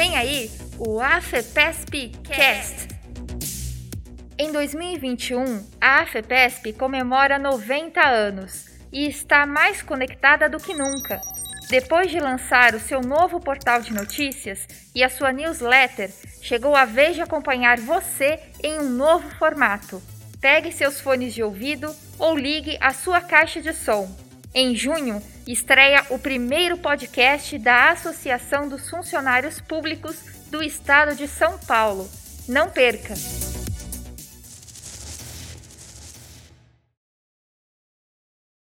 Vem aí o AFEPESP Cast. Em 2021, a AFEPESP comemora 90 anos e está mais conectada do que nunca. Depois de lançar o seu novo portal de notícias e a sua newsletter, chegou a vez de acompanhar você em um novo formato. Pegue seus fones de ouvido ou ligue a sua caixa de som. Em junho, estreia o primeiro podcast da Associação dos Funcionários Públicos do Estado de São Paulo. Não perca!